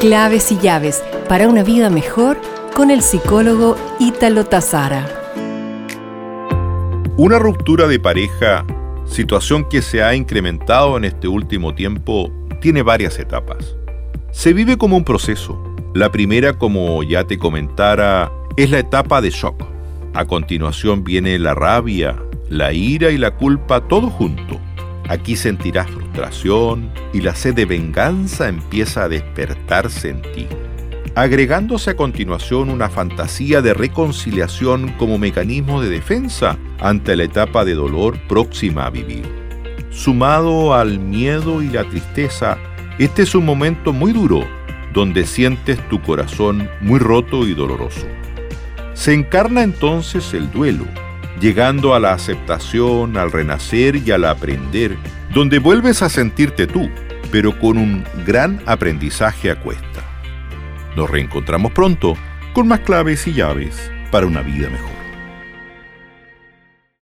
Claves y llaves para una vida mejor con el psicólogo Ítalo Tazara. Una ruptura de pareja, situación que se ha incrementado en este último tiempo, tiene varias etapas. Se vive como un proceso. La primera, como ya te comentara, es la etapa de shock. A continuación viene la rabia, la ira y la culpa, todo junto. Aquí sentirás frustración y la sed de venganza empieza a despertarse en ti, agregándose a continuación una fantasía de reconciliación como mecanismo de defensa ante la etapa de dolor próxima a vivir. Sumado al miedo y la tristeza, este es un momento muy duro donde sientes tu corazón muy roto y doloroso. Se encarna entonces el duelo, llegando a la aceptación, al renacer y al aprender, donde vuelves a sentirte tú, pero con un gran aprendizaje a cuesta. Nos reencontramos pronto con más claves y llaves para una vida mejor.